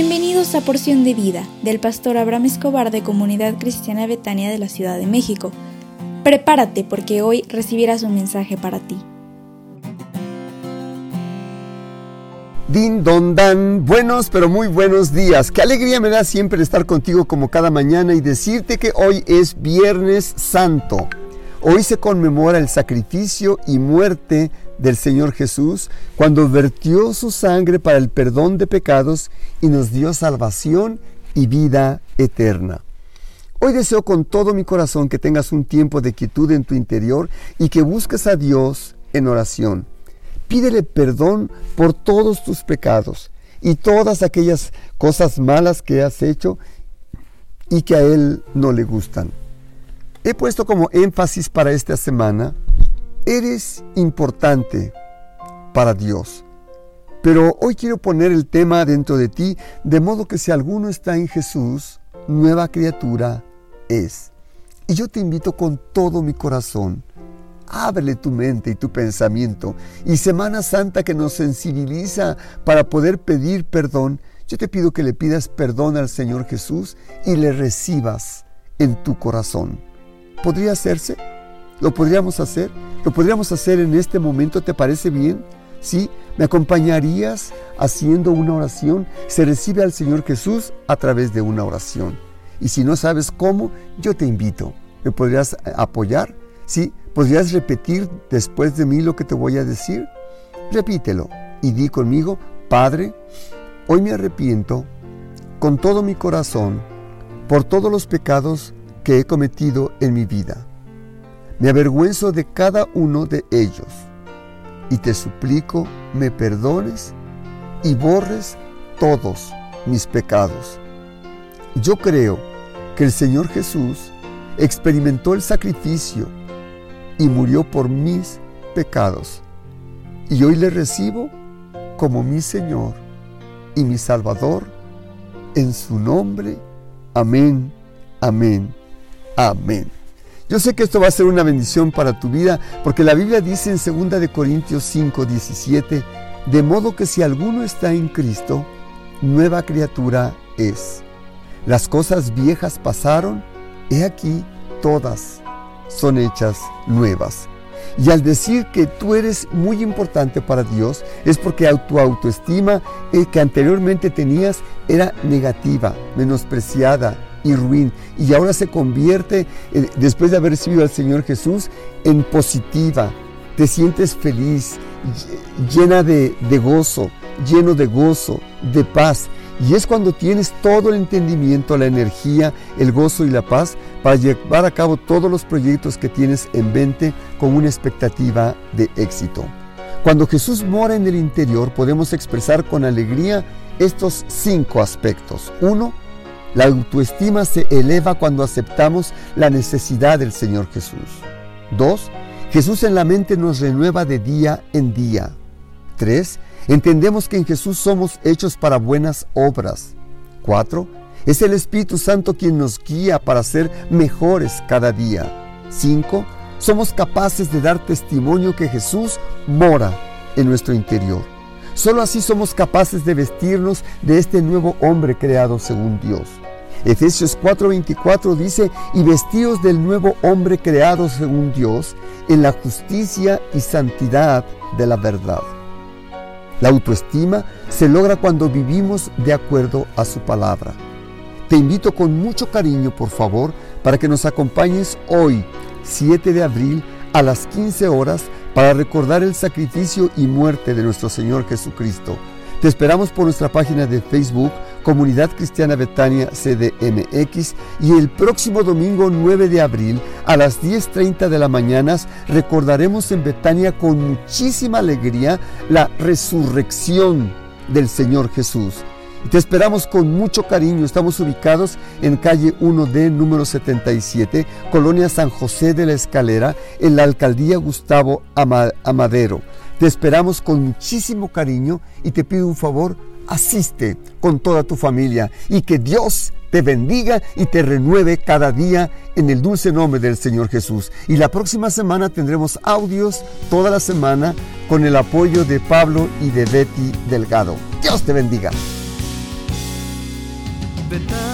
Bienvenidos a Porción de Vida del pastor Abraham Escobar de Comunidad Cristiana Betania de la Ciudad de México. Prepárate porque hoy recibirás un mensaje para ti. Din don dan, buenos pero muy buenos días. Qué alegría me da siempre estar contigo como cada mañana y decirte que hoy es Viernes Santo. Hoy se conmemora el sacrificio y muerte del Señor Jesús cuando vertió su sangre para el perdón de pecados y nos dio salvación y vida eterna. Hoy deseo con todo mi corazón que tengas un tiempo de quietud en tu interior y que busques a Dios en oración. Pídele perdón por todos tus pecados y todas aquellas cosas malas que has hecho y que a Él no le gustan. He puesto como énfasis para esta semana Eres importante para Dios. Pero hoy quiero poner el tema dentro de ti, de modo que si alguno está en Jesús, nueva criatura es. Y yo te invito con todo mi corazón, ábrele tu mente y tu pensamiento. Y Semana Santa que nos sensibiliza para poder pedir perdón, yo te pido que le pidas perdón al Señor Jesús y le recibas en tu corazón. ¿Podría hacerse? ¿Lo podríamos hacer? ¿Lo podríamos hacer en este momento? ¿Te parece bien? ¿Sí? ¿Me acompañarías haciendo una oración? Se recibe al Señor Jesús a través de una oración. Y si no sabes cómo, yo te invito. ¿Me podrías apoyar? ¿Sí? ¿Podrías repetir después de mí lo que te voy a decir? Repítelo y di conmigo, Padre, hoy me arrepiento con todo mi corazón por todos los pecados que he cometido en mi vida me avergüenzo de cada uno de ellos y te suplico me perdones y borres todos mis pecados. Yo creo que el Señor Jesús experimentó el sacrificio y murió por mis pecados. Y hoy le recibo como mi Señor y mi Salvador. En su nombre. Amén, amén, amén. Yo sé que esto va a ser una bendición para tu vida, porque la Biblia dice en 2 de Corintios 5, 17, de modo que si alguno está en Cristo, nueva criatura es. Las cosas viejas pasaron, he aquí todas son hechas nuevas. Y al decir que tú eres muy importante para Dios, es porque tu autoestima eh, que anteriormente tenías era negativa, menospreciada, y ruin. Y ahora se convierte, eh, después de haber recibido al Señor Jesús, en positiva. Te sientes feliz, llena de, de gozo, lleno de gozo, de paz. Y es cuando tienes todo el entendimiento, la energía, el gozo y la paz para llevar a cabo todos los proyectos que tienes en mente con una expectativa de éxito. Cuando Jesús mora en el interior podemos expresar con alegría estos cinco aspectos. Uno, la autoestima se eleva cuando aceptamos la necesidad del Señor Jesús. 2. Jesús en la mente nos renueva de día en día. 3. Entendemos que en Jesús somos hechos para buenas obras. 4. Es el Espíritu Santo quien nos guía para ser mejores cada día. 5. Somos capaces de dar testimonio que Jesús mora en nuestro interior. Solo así somos capaces de vestirnos de este nuevo hombre creado según Dios. Efesios 4:24 dice, y vestidos del nuevo hombre creado según Dios, en la justicia y santidad de la verdad. La autoestima se logra cuando vivimos de acuerdo a su palabra. Te invito con mucho cariño, por favor, para que nos acompañes hoy, 7 de abril, a las 15 horas, para recordar el sacrificio y muerte de nuestro Señor Jesucristo. Te esperamos por nuestra página de Facebook, Comunidad Cristiana Betania CDMX, y el próximo domingo 9 de abril a las 10.30 de la mañana recordaremos en Betania con muchísima alegría la resurrección del Señor Jesús. Te esperamos con mucho cariño. Estamos ubicados en calle 1D número 77, Colonia San José de la Escalera, en la alcaldía Gustavo Amadero. Te esperamos con muchísimo cariño y te pido un favor, asiste con toda tu familia y que Dios te bendiga y te renueve cada día en el dulce nombre del Señor Jesús. Y la próxima semana tendremos audios toda la semana con el apoyo de Pablo y de Betty Delgado. Dios te bendiga. Betania